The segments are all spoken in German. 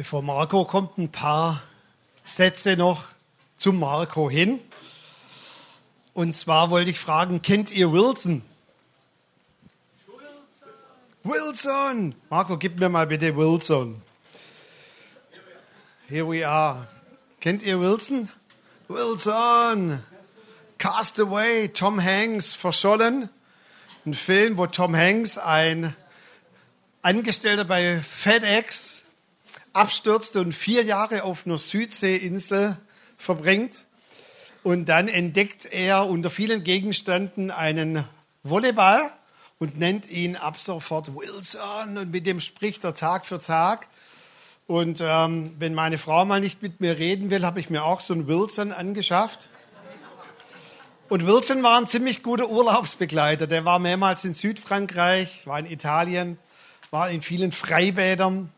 Bevor Marco kommt, ein paar Sätze noch zum Marco hin. Und zwar wollte ich fragen, kennt ihr Wilson? Wilson! Marco, gib mir mal bitte Wilson. Here we are. Kennt ihr Wilson? Wilson! Castaway, Tom Hanks, verschollen. Ein Film, wo Tom Hanks, ein Angestellter bei FedEx, abstürzte und vier Jahre auf einer Südseeinsel verbringt. Und dann entdeckt er unter vielen Gegenständen einen Volleyball und nennt ihn ab sofort Wilson und mit dem spricht er Tag für Tag. Und ähm, wenn meine Frau mal nicht mit mir reden will, habe ich mir auch so einen Wilson angeschafft. Und Wilson war ein ziemlich guter Urlaubsbegleiter. Der war mehrmals in Südfrankreich, war in Italien, war in vielen Freibädern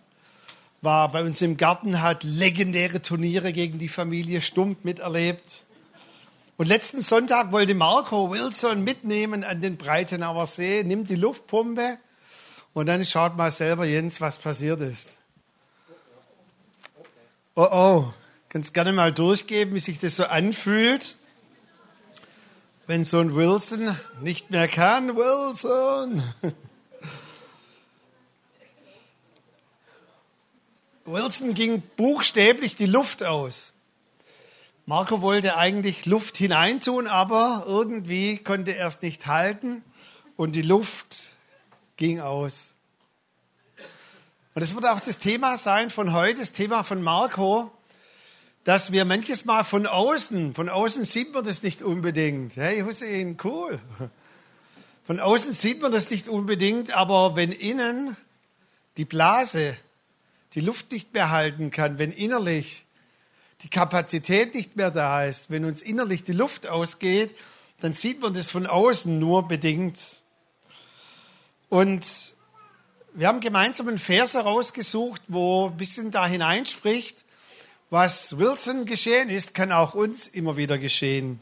war bei uns im Garten, hat legendäre Turniere gegen die Familie Stump miterlebt. Und letzten Sonntag wollte Marco Wilson mitnehmen an den Breitenauer See, nimmt die Luftpumpe und dann schaut mal selber, Jens, was passiert ist. Oh oh, kannst gerne mal durchgeben, wie sich das so anfühlt, wenn so ein Wilson nicht mehr kann. Wilson! Wilson ging buchstäblich die Luft aus. Marco wollte eigentlich Luft hineintun, aber irgendwie konnte er es nicht halten und die Luft ging aus. Und es wird auch das Thema sein von heute, das Thema von Marco, dass wir manches Mal von außen, von außen sieht man das nicht unbedingt. Hey Hussein, cool. Von außen sieht man das nicht unbedingt, aber wenn innen die Blase die Luft nicht mehr halten kann, wenn innerlich die Kapazität nicht mehr da ist, wenn uns innerlich die Luft ausgeht, dann sieht man das von außen nur bedingt. Und wir haben gemeinsam einen Vers herausgesucht, wo ein bisschen da hineinspricht, was Wilson geschehen ist, kann auch uns immer wieder geschehen.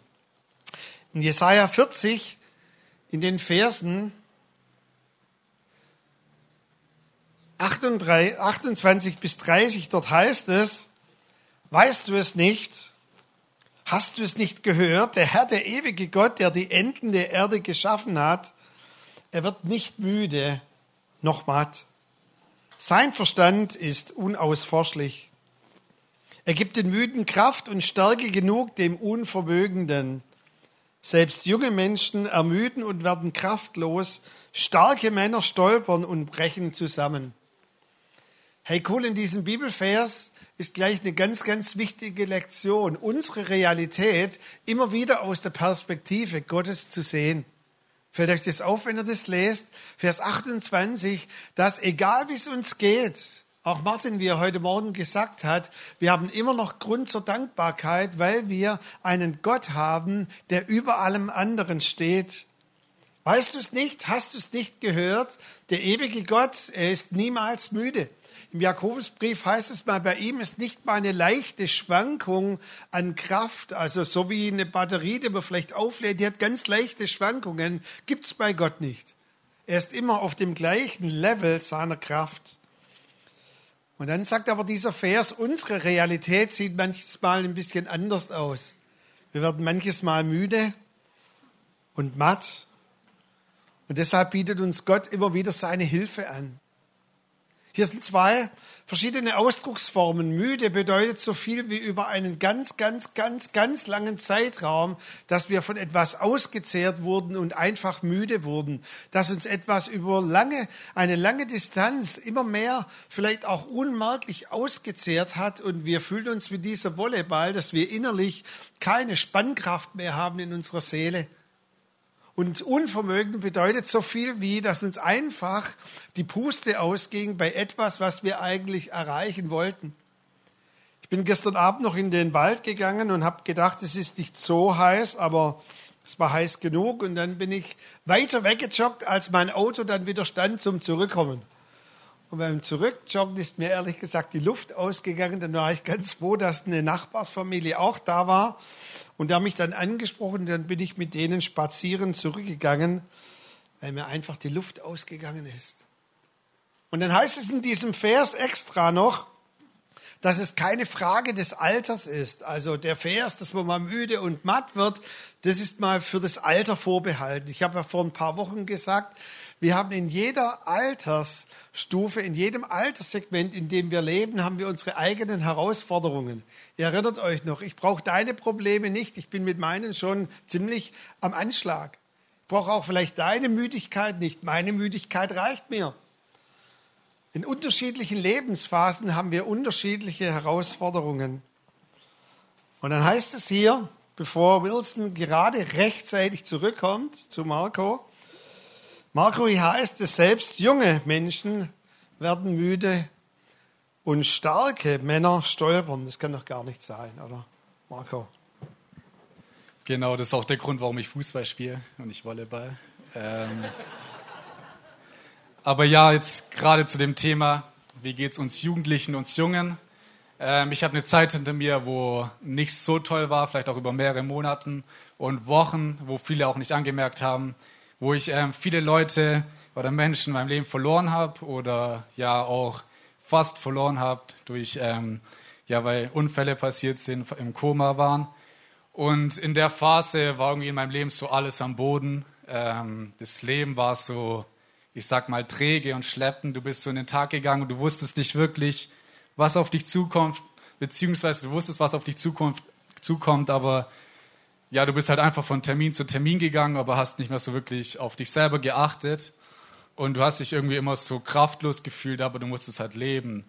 In Jesaja 40, in den Versen 28 bis 30, dort heißt es, weißt du es nicht? Hast du es nicht gehört? Der Herr, der ewige Gott, der die Enden der Erde geschaffen hat, er wird nicht müde noch matt. Sein Verstand ist unausforschlich. Er gibt den Müden Kraft und Stärke genug dem Unvermögenden. Selbst junge Menschen ermüden und werden kraftlos. Starke Männer stolpern und brechen zusammen. Hey, cool, in diesem Bibelvers ist gleich eine ganz, ganz wichtige Lektion, unsere Realität immer wieder aus der Perspektive Gottes zu sehen. Fällt euch das auf, wenn ihr das lest? Vers 28, dass egal wie es uns geht, auch Martin, wie er heute Morgen gesagt hat, wir haben immer noch Grund zur Dankbarkeit, weil wir einen Gott haben, der über allem anderen steht. Weißt du es nicht? Hast du es nicht gehört? Der ewige Gott, er ist niemals müde. Im Jakobusbrief heißt es mal, bei ihm ist nicht mal eine leichte Schwankung an Kraft, also so wie eine Batterie, die man vielleicht auflädt, die hat ganz leichte Schwankungen, gibt es bei Gott nicht. Er ist immer auf dem gleichen Level seiner Kraft. Und dann sagt aber dieser Vers, unsere Realität sieht manches Mal ein bisschen anders aus. Wir werden manches Mal müde und matt. Und deshalb bietet uns Gott immer wieder seine Hilfe an. Hier sind zwei verschiedene Ausdrucksformen. Müde bedeutet so viel wie über einen ganz, ganz, ganz, ganz langen Zeitraum, dass wir von etwas ausgezehrt wurden und einfach müde wurden, dass uns etwas über lange, eine lange Distanz immer mehr vielleicht auch unmerklich ausgezehrt hat und wir fühlen uns wie dieser Volleyball, dass wir innerlich keine Spannkraft mehr haben in unserer Seele. Und Unvermögen bedeutet so viel wie, dass uns einfach die Puste ausging bei etwas, was wir eigentlich erreichen wollten. Ich bin gestern Abend noch in den Wald gegangen und habe gedacht, es ist nicht so heiß, aber es war heiß genug. Und dann bin ich weiter weggejoggt, als mein Auto dann wieder stand zum Zurückkommen. Und beim Zurückjoggen ist mir ehrlich gesagt die Luft ausgegangen. Dann war ich ganz froh, dass eine Nachbarsfamilie auch da war und der mich dann angesprochen, dann bin ich mit denen spazieren zurückgegangen, weil mir einfach die Luft ausgegangen ist. Und dann heißt es in diesem Vers extra noch, dass es keine Frage des Alters ist. Also der Vers, dass man mal müde und matt wird, das ist mal für das Alter vorbehalten. Ich habe ja vor ein paar Wochen gesagt, wir haben in jeder Altersstufe, in jedem Alterssegment, in dem wir leben, haben wir unsere eigenen Herausforderungen. Ihr erinnert euch noch, ich brauche deine Probleme nicht, ich bin mit meinen schon ziemlich am Anschlag. Ich brauche auch vielleicht deine Müdigkeit nicht, meine Müdigkeit reicht mir. In unterschiedlichen Lebensphasen haben wir unterschiedliche Herausforderungen. Und dann heißt es hier, bevor Wilson gerade rechtzeitig zurückkommt zu Marco, Marco, hier heißt es, selbst junge Menschen werden müde und starke Männer stolpern. Das kann doch gar nicht sein, oder? Marco. Genau, das ist auch der Grund, warum ich Fußball spiele und nicht Volleyball. Ähm, aber ja, jetzt gerade zu dem Thema, wie geht es uns Jugendlichen, uns Jungen? Ähm, ich habe eine Zeit hinter mir, wo nicht so toll war, vielleicht auch über mehrere Monate und Wochen, wo viele auch nicht angemerkt haben, wo ich ähm, viele Leute oder Menschen in meinem Leben verloren habe oder ja auch fast verloren habe durch ähm, ja weil Unfälle passiert sind, im Koma waren und in der Phase war irgendwie in meinem Leben so alles am Boden. Ähm, das Leben war so, ich sag mal träge und schleppend. Du bist so in den Tag gegangen und du wusstest nicht wirklich, was auf dich zukommt, beziehungsweise du wusstest, was auf dich Zukunft, zukommt, aber ja, du bist halt einfach von Termin zu Termin gegangen, aber hast nicht mehr so wirklich auf dich selber geachtet. Und du hast dich irgendwie immer so kraftlos gefühlt, aber du musstest halt leben.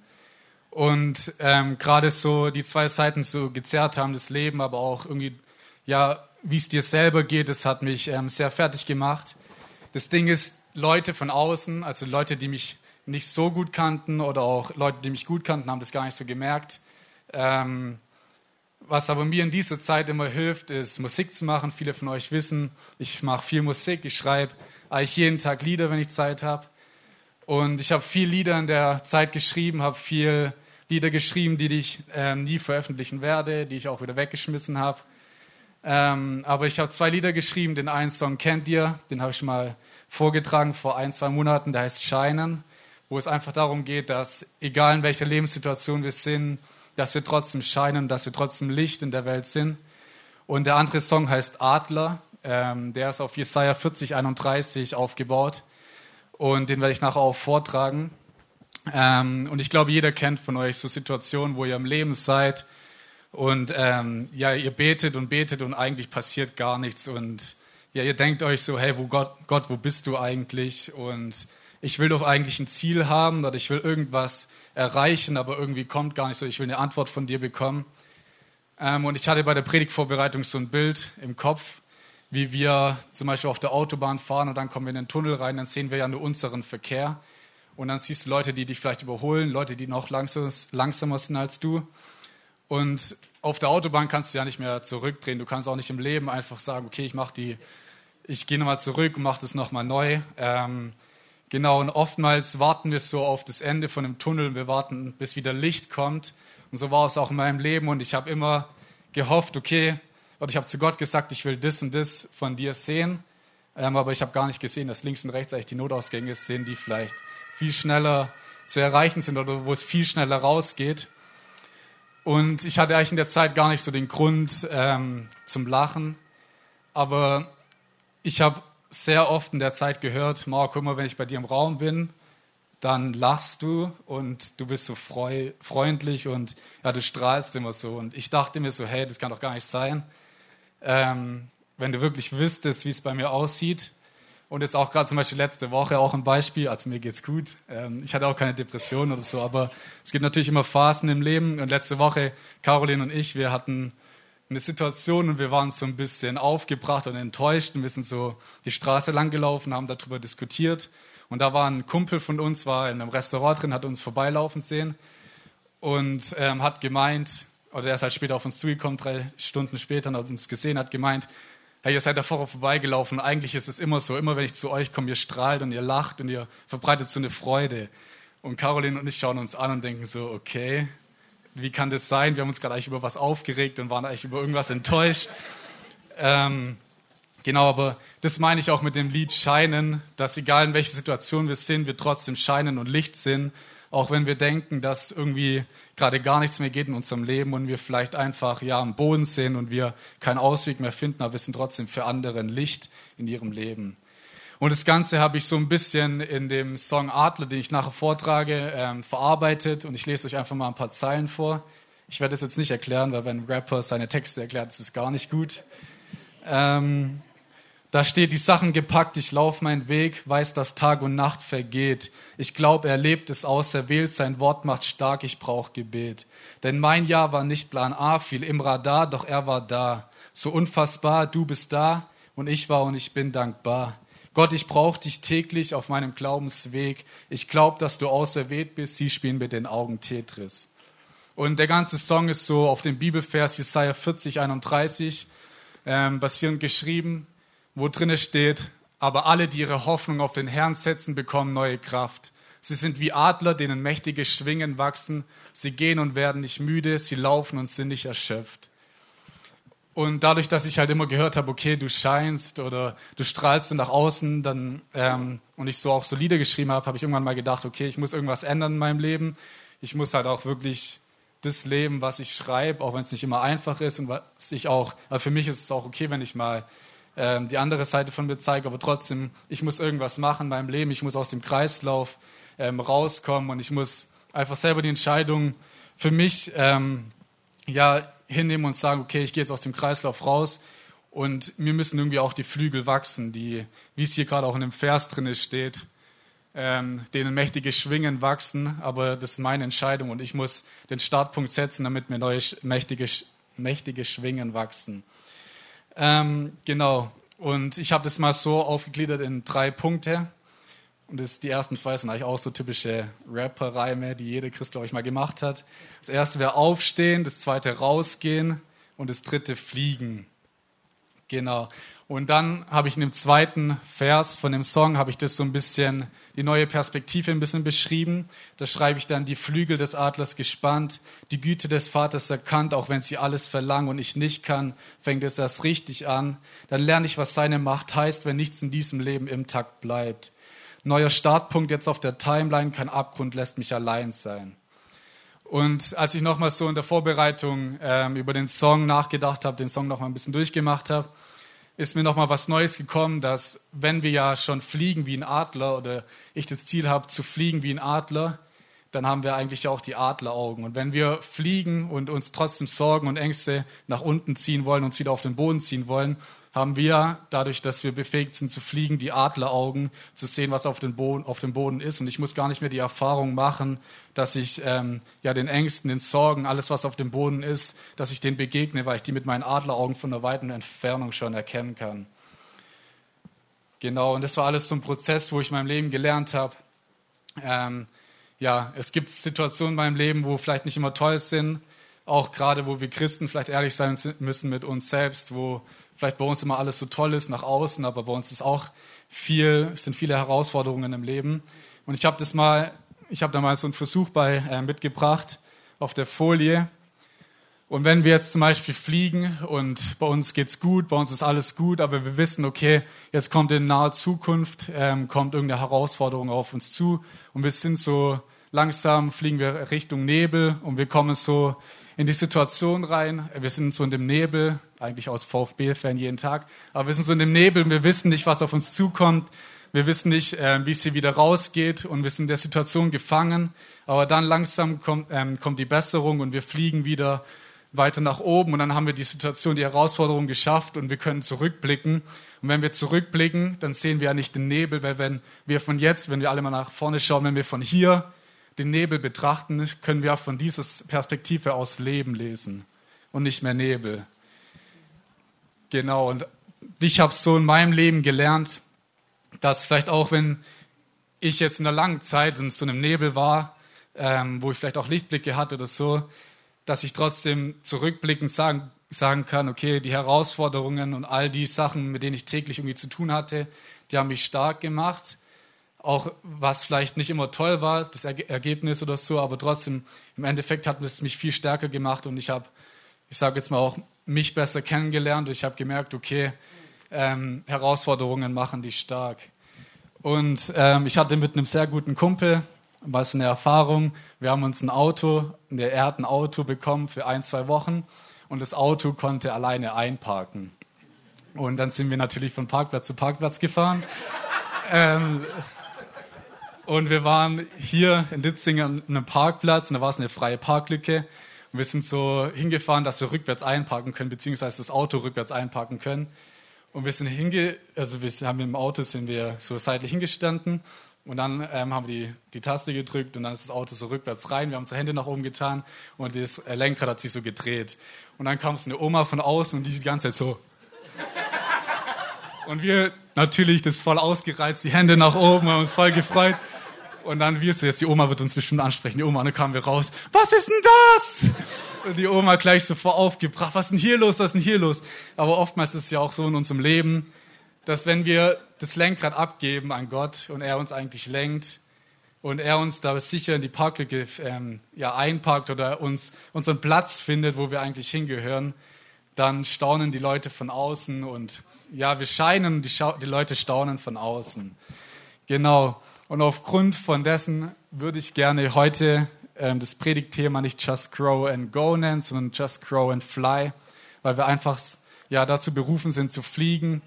Und ähm, gerade so die zwei Seiten so gezerrt haben, das Leben, aber auch irgendwie, ja, wie es dir selber geht, das hat mich ähm, sehr fertig gemacht. Das Ding ist, Leute von außen, also Leute, die mich nicht so gut kannten oder auch Leute, die mich gut kannten, haben das gar nicht so gemerkt. Ähm, was aber mir in dieser Zeit immer hilft, ist Musik zu machen. Viele von euch wissen, ich mache viel Musik. Ich schreibe eigentlich jeden Tag Lieder, wenn ich Zeit habe. Und ich habe viel Lieder in der Zeit geschrieben, habe viel Lieder geschrieben, die ich äh, nie veröffentlichen werde, die ich auch wieder weggeschmissen habe. Ähm, aber ich habe zwei Lieder geschrieben. Den einen Song kennt ihr, den habe ich mal vorgetragen vor ein, zwei Monaten. Der heißt Scheinen, wo es einfach darum geht, dass egal in welcher Lebenssituation wir sind, dass wir trotzdem scheinen, dass wir trotzdem Licht in der Welt sind. Und der andere Song heißt Adler. Ähm, der ist auf Jesaja 40, 31 aufgebaut. Und den werde ich nachher auch vortragen. Ähm, und ich glaube, jeder kennt von euch so Situationen, wo ihr im Leben seid und ähm, ja, ihr betet und betet und eigentlich passiert gar nichts. Und ja, ihr denkt euch so, hey, wo Gott, Gott, wo bist du eigentlich? Und ich will doch eigentlich ein Ziel haben oder ich will irgendwas erreichen, aber irgendwie kommt gar nicht so, ich will eine Antwort von dir bekommen. Ähm, und ich hatte bei der Predigtvorbereitung so ein Bild im Kopf, wie wir zum Beispiel auf der Autobahn fahren und dann kommen wir in den Tunnel rein, dann sehen wir ja nur unseren Verkehr. Und dann siehst du Leute, die dich vielleicht überholen, Leute, die noch langsamer sind als du. Und auf der Autobahn kannst du ja nicht mehr zurückdrehen. Du kannst auch nicht im Leben einfach sagen, okay, ich mache die, ich gehe nochmal zurück und mache das nochmal neu. Ähm, Genau, und oftmals warten wir so auf das Ende von dem Tunnel. Wir warten, bis wieder Licht kommt. Und so war es auch in meinem Leben. Und ich habe immer gehofft, okay, oder ich habe zu Gott gesagt, ich will das und das von dir sehen. Ähm, aber ich habe gar nicht gesehen, dass links und rechts eigentlich die Notausgänge sind, die vielleicht viel schneller zu erreichen sind oder wo es viel schneller rausgeht. Und ich hatte eigentlich in der Zeit gar nicht so den Grund ähm, zum Lachen. Aber ich habe sehr oft in der Zeit gehört, Marco, immer wenn ich bei dir im Raum bin, dann lachst du und du bist so freu, freundlich und ja, du strahlst immer so. Und ich dachte mir so, hey, das kann doch gar nicht sein. Ähm, wenn du wirklich wüsstest, wie es bei mir aussieht. Und jetzt auch gerade zum Beispiel letzte Woche auch ein Beispiel, also mir geht's gut. Ähm, ich hatte auch keine Depression oder so, aber es gibt natürlich immer Phasen im Leben. Und letzte Woche, Caroline und ich, wir hatten eine Situation und wir waren so ein bisschen aufgebracht und enttäuscht und wir sind so die Straße lang gelaufen, haben darüber diskutiert. Und da war ein Kumpel von uns, war in einem Restaurant drin, hat uns vorbeilaufen sehen und ähm, hat gemeint, oder er ist halt später auf uns zugekommen, drei Stunden später, und hat uns gesehen, hat gemeint, hey, ihr seid da vorher vorbeigelaufen. Eigentlich ist es immer so, immer wenn ich zu euch komme, ihr strahlt und ihr lacht und ihr verbreitet so eine Freude. Und Caroline und ich schauen uns an und denken so, okay, wie kann das sein? Wir haben uns gerade eigentlich über was aufgeregt und waren eigentlich über irgendwas enttäuscht. Ähm, genau, aber das meine ich auch mit dem Lied Scheinen, dass egal in welcher Situation wir sind, wir trotzdem scheinen und Licht sind, Auch wenn wir denken, dass irgendwie gerade gar nichts mehr geht in unserem Leben und wir vielleicht einfach ja am Boden sind und wir keinen Ausweg mehr finden, aber wir sind trotzdem für andere Licht in ihrem Leben. Und das Ganze habe ich so ein bisschen in dem Song Adler, den ich nachher vortrage, ähm, verarbeitet. Und ich lese euch einfach mal ein paar Zeilen vor. Ich werde es jetzt nicht erklären, weil wenn ein Rapper seine Texte erklärt, ist es gar nicht gut. Ähm, da steht, die Sachen gepackt, ich laufe meinen Weg, weiß, dass Tag und Nacht vergeht. Ich glaube, er lebt es auserwählt, sein Wort macht stark, ich brauche Gebet. Denn mein Jahr war nicht Plan A, viel im Radar, doch er war da. So unfassbar, du bist da und ich war und ich bin dankbar. Gott, ich brauche dich täglich auf meinem Glaubensweg. Ich glaube, dass du auserwählt bist. Sie spielen mit den Augen Tetris. Und der ganze Song ist so auf dem Bibelvers Jesaja 40, 31 ähm, basierend geschrieben wo drinne steht, aber alle, die ihre Hoffnung auf den Herrn setzen, bekommen neue Kraft. Sie sind wie Adler, denen mächtige Schwingen wachsen. Sie gehen und werden nicht müde, sie laufen und sind nicht erschöpft. Und dadurch, dass ich halt immer gehört habe, okay, du scheinst oder du strahlst nach außen, dann ähm, und ich so auch so Lieder geschrieben habe, habe ich irgendwann mal gedacht, okay, ich muss irgendwas ändern in meinem Leben. Ich muss halt auch wirklich das leben, was ich schreibe, auch wenn es nicht immer einfach ist und was ich auch. Aber für mich ist es auch okay, wenn ich mal ähm, die andere Seite von mir zeige, aber trotzdem, ich muss irgendwas machen in meinem Leben, ich muss aus dem Kreislauf ähm, rauskommen und ich muss einfach selber die Entscheidung für mich ähm, ja, hinnehmen und sagen, okay, ich gehe jetzt aus dem Kreislauf raus und mir müssen irgendwie auch die Flügel wachsen, die, wie es hier gerade auch in dem Vers drin steht, ähm, denen mächtige Schwingen wachsen, aber das ist meine Entscheidung und ich muss den Startpunkt setzen, damit mir neue mächtige, mächtige Schwingen wachsen. Ähm, genau. Und ich habe das mal so aufgegliedert in drei Punkte. Und das, die ersten zwei sind eigentlich auch so typische Rapper-Reime, die jeder Christ, glaube ich, mal gemacht hat. Das erste wäre aufstehen, das zweite rausgehen und das dritte fliegen. Genau. Und dann habe ich in dem zweiten Vers von dem Song, habe ich das so ein bisschen, die neue Perspektive ein bisschen beschrieben. Da schreibe ich dann, die Flügel des Adlers gespannt, die Güte des Vaters erkannt, auch wenn sie alles verlangen und ich nicht kann, fängt es erst richtig an. Dann lerne ich, was seine Macht heißt, wenn nichts in diesem Leben im Takt bleibt. Neuer Startpunkt jetzt auf der Timeline, kein Abgrund lässt mich allein sein. Und als ich nochmal so in der Vorbereitung ähm, über den Song nachgedacht habe, den Song nochmal ein bisschen durchgemacht habe, ist mir nochmal was Neues gekommen, dass wenn wir ja schon fliegen wie ein Adler oder ich das Ziel habe zu fliegen wie ein Adler, dann haben wir eigentlich auch die Adleraugen. Und wenn wir fliegen und uns trotzdem Sorgen und Ängste nach unten ziehen wollen, uns wieder auf den Boden ziehen wollen, haben wir, dadurch, dass wir befähigt sind zu fliegen, die Adleraugen, zu sehen, was auf, den Boden, auf dem Boden ist. Und ich muss gar nicht mehr die Erfahrung machen, dass ich ähm, ja den Ängsten, den Sorgen, alles, was auf dem Boden ist, dass ich denen begegne, weil ich die mit meinen Adleraugen von einer weiten Entfernung schon erkennen kann. Genau, und das war alles so ein Prozess, wo ich in meinem Leben gelernt habe. Ähm, ja, es gibt Situationen in meinem Leben, wo vielleicht nicht immer toll sind, auch gerade wo wir Christen vielleicht ehrlich sein müssen mit uns selbst, wo vielleicht bei uns immer alles so toll ist nach außen, aber bei uns ist auch viel, sind viele Herausforderungen im Leben. Und ich habe das mal, ich habe da mal so einen Versuch bei äh, mitgebracht auf der Folie. Und wenn wir jetzt zum Beispiel fliegen und bei uns geht's gut, bei uns ist alles gut, aber wir wissen, okay, jetzt kommt in naher Zukunft ähm, kommt irgendeine Herausforderung auf uns zu und wir sind so langsam fliegen wir Richtung Nebel und wir kommen so in die Situation rein. Wir sind so in dem Nebel, eigentlich aus VfB-Fan jeden Tag, aber wir sind so in dem Nebel, wir wissen nicht, was auf uns zukommt. Wir wissen nicht, äh, wie es hier wieder rausgeht und wir sind in der Situation gefangen. Aber dann langsam kommt, ähm, kommt die Besserung und wir fliegen wieder weiter nach oben und dann haben wir die Situation, die Herausforderung geschafft und wir können zurückblicken. Und wenn wir zurückblicken, dann sehen wir ja nicht den Nebel, weil wenn wir von jetzt, wenn wir alle mal nach vorne schauen, wenn wir von hier den Nebel betrachten, können wir von dieser Perspektive aus Leben lesen und nicht mehr Nebel. Genau, und ich habe so in meinem Leben gelernt, dass vielleicht auch wenn ich jetzt in einer langen Zeit in so einem Nebel war, ähm, wo ich vielleicht auch Lichtblicke hatte oder so, dass ich trotzdem zurückblickend sagen, sagen kann, okay, die Herausforderungen und all die Sachen, mit denen ich täglich irgendwie zu tun hatte, die haben mich stark gemacht. Auch was vielleicht nicht immer toll war, das Ergebnis oder so, aber trotzdem im Endeffekt hat es mich viel stärker gemacht und ich habe, ich sage jetzt mal auch, mich besser kennengelernt und ich habe gemerkt, okay, ähm, Herausforderungen machen dich stark. Und ähm, ich hatte mit einem sehr guten Kumpel war es eine Erfahrung. Wir haben uns ein Auto, er hat ein Auto bekommen für ein, zwei Wochen und das Auto konnte alleine einparken. Und dann sind wir natürlich von Parkplatz zu Parkplatz gefahren. ähm, und wir waren hier in Ditzingen an einem Parkplatz und da war es eine freie Parklücke. Und wir sind so hingefahren, dass wir rückwärts einparken können, beziehungsweise das Auto rückwärts einparken können. Und wir sind hinge, also wir haben im Auto sind wir so seitlich hingestanden und dann ähm, haben wir die, die Taste gedrückt und dann ist das Auto so rückwärts rein. Wir haben unsere Hände nach oben getan und das Lenkrad hat sich so gedreht. Und dann kam es eine Oma von außen und die die ganze Zeit so. Und wir natürlich das voll ausgereizt, die Hände nach oben, haben uns voll gefreut. Und dann wirst du jetzt, die Oma wird uns bestimmt ansprechen. Die Oma, und dann kamen wir raus. Was ist denn das? Und die Oma gleich so vor aufgebracht. Was ist denn hier los? Was ist denn hier los? Aber oftmals ist es ja auch so in unserem Leben, dass wenn wir das Lenkrad abgeben an Gott und er uns eigentlich lenkt und er uns da sicher in die Parklücke ähm, ja, einparkt oder uns unseren Platz findet, wo wir eigentlich hingehören, dann staunen die Leute von außen und ja, wir scheinen, die, die Leute staunen von außen. Genau. Und aufgrund von dessen würde ich gerne heute ähm, das Predigtthema nicht Just Grow and Go nennen, sondern Just Grow and Fly, weil wir einfach ja, dazu berufen sind zu fliegen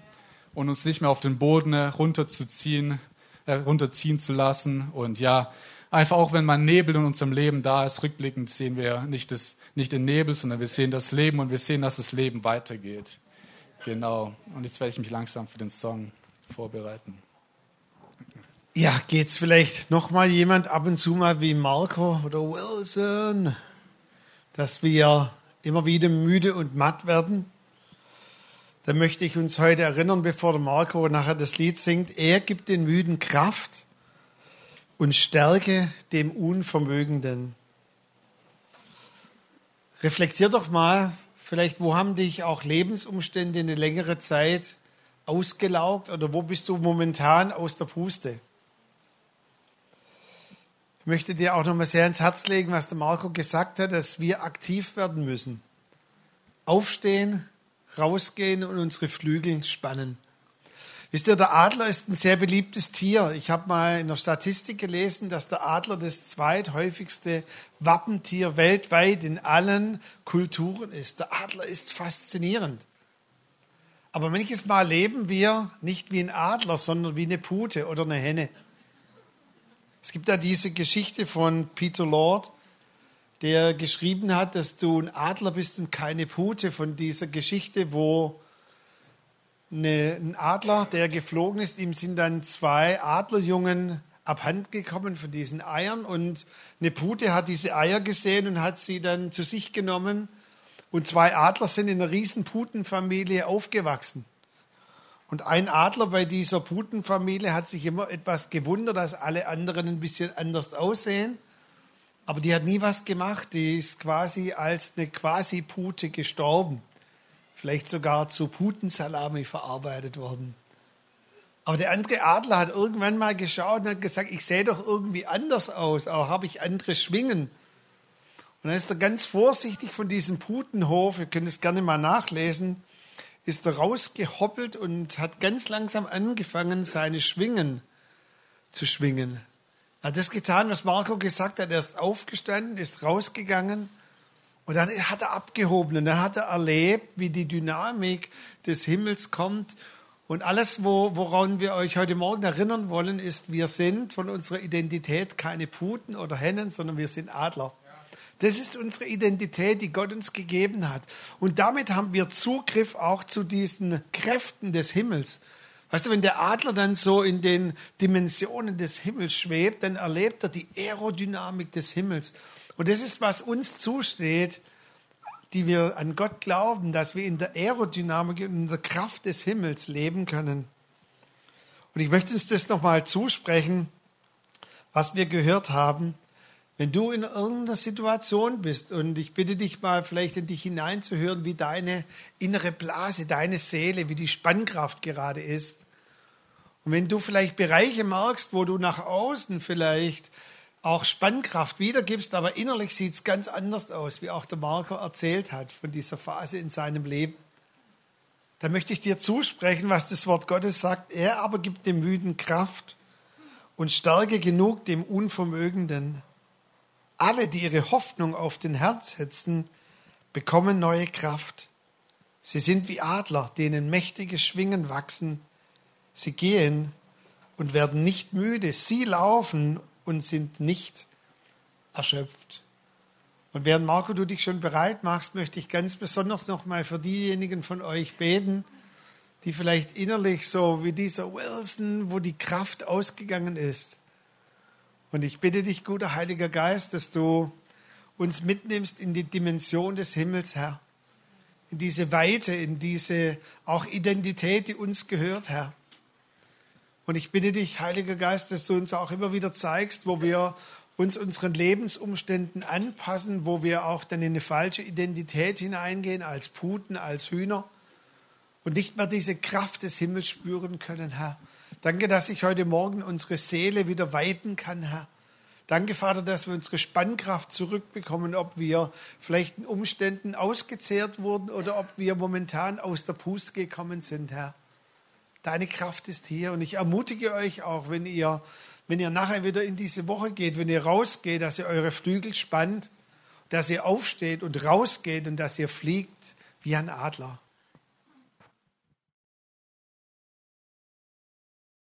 und uns nicht mehr auf den Boden runterzuziehen, äh, runterziehen zu lassen. Und ja, einfach auch wenn mal Nebel in unserem Leben da ist, rückblickend sehen wir nicht, das, nicht den Nebel, sondern wir sehen das Leben und wir sehen, dass das Leben weitergeht. Genau. Und jetzt werde ich mich langsam für den Song vorbereiten. Ja, geht's vielleicht noch mal jemand ab und zu mal wie Marco oder Wilson, dass wir immer wieder müde und matt werden? Dann möchte ich uns heute erinnern, bevor Marco nachher das Lied singt, er gibt den Müden Kraft und Stärke dem Unvermögenden. Reflektier doch mal, vielleicht, wo haben dich auch Lebensumstände eine längere Zeit ausgelaugt oder wo bist du momentan aus der Puste? Ich möchte dir auch nochmal sehr ins Herz legen, was der Marco gesagt hat, dass wir aktiv werden müssen. Aufstehen, rausgehen und unsere Flügel spannen. Wisst ihr, der Adler ist ein sehr beliebtes Tier. Ich habe mal in der Statistik gelesen, dass der Adler das zweithäufigste Wappentier weltweit in allen Kulturen ist. Der Adler ist faszinierend. Aber manches Mal leben wir nicht wie ein Adler, sondern wie eine Pute oder eine Henne. Es gibt da diese Geschichte von Peter Lord, der geschrieben hat, dass du ein Adler bist und keine Pute, von dieser Geschichte, wo eine, ein Adler, der geflogen ist, ihm sind dann zwei Adlerjungen abhanden gekommen von diesen Eiern und eine Pute hat diese Eier gesehen und hat sie dann zu sich genommen und zwei Adler sind in einer riesen Putenfamilie aufgewachsen. Und ein Adler bei dieser Putenfamilie hat sich immer etwas gewundert, dass alle anderen ein bisschen anders aussehen. Aber die hat nie was gemacht. Die ist quasi als eine Quasi-Pute gestorben. Vielleicht sogar zu Putensalami verarbeitet worden. Aber der andere Adler hat irgendwann mal geschaut und hat gesagt, ich sehe doch irgendwie anders aus, aber habe ich andere Schwingen? Und dann ist er ganz vorsichtig von diesem Putenhof, ihr könnt es gerne mal nachlesen, ist er rausgehoppelt und hat ganz langsam angefangen, seine Schwingen zu schwingen. Er hat das getan, was Marco gesagt hat. Er ist aufgestanden, ist rausgegangen und dann hat er abgehoben und dann hat er erlebt, wie die Dynamik des Himmels kommt. Und alles, woran wir euch heute Morgen erinnern wollen, ist, wir sind von unserer Identität keine Puten oder Hennen, sondern wir sind Adler. Das ist unsere Identität, die Gott uns gegeben hat. Und damit haben wir Zugriff auch zu diesen Kräften des Himmels. Weißt du, wenn der Adler dann so in den Dimensionen des Himmels schwebt, dann erlebt er die Aerodynamik des Himmels. Und das ist, was uns zusteht, die wir an Gott glauben, dass wir in der Aerodynamik und in der Kraft des Himmels leben können. Und ich möchte uns das nochmal zusprechen, was wir gehört haben. Wenn du in irgendeiner Situation bist und ich bitte dich mal vielleicht in dich hineinzuhören, wie deine innere Blase, deine Seele, wie die Spannkraft gerade ist. Und wenn du vielleicht Bereiche merkst, wo du nach außen vielleicht auch Spannkraft wiedergibst, aber innerlich sieht es ganz anders aus, wie auch der Marco erzählt hat von dieser Phase in seinem Leben. Da möchte ich dir zusprechen, was das Wort Gottes sagt. Er aber gibt dem Müden Kraft und Stärke genug dem Unvermögenden. Alle, die ihre Hoffnung auf den Herrn setzen, bekommen neue Kraft. Sie sind wie Adler, denen mächtige Schwingen wachsen. Sie gehen und werden nicht müde. Sie laufen und sind nicht erschöpft. Und während Marco du dich schon bereit machst, möchte ich ganz besonders nochmal für diejenigen von euch beten, die vielleicht innerlich so wie dieser Wilson, wo die Kraft ausgegangen ist. Und ich bitte dich, guter Heiliger Geist, dass du uns mitnimmst in die Dimension des Himmels, Herr. In diese Weite, in diese auch Identität, die uns gehört, Herr. Und ich bitte dich, Heiliger Geist, dass du uns auch immer wieder zeigst, wo wir uns unseren Lebensumständen anpassen, wo wir auch dann in eine falsche Identität hineingehen, als Puten, als Hühner und nicht mehr diese Kraft des Himmels spüren können, Herr. Danke, dass ich heute Morgen unsere Seele wieder weiten kann, Herr. Danke, Vater, dass wir unsere Spannkraft zurückbekommen, ob wir vielleicht in Umständen ausgezehrt wurden oder ob wir momentan aus der Puste gekommen sind, Herr. Deine Kraft ist hier und ich ermutige euch auch, wenn ihr wenn ihr nachher wieder in diese Woche geht, wenn ihr rausgeht, dass ihr eure Flügel spannt, dass ihr aufsteht und rausgeht und dass ihr fliegt wie ein Adler.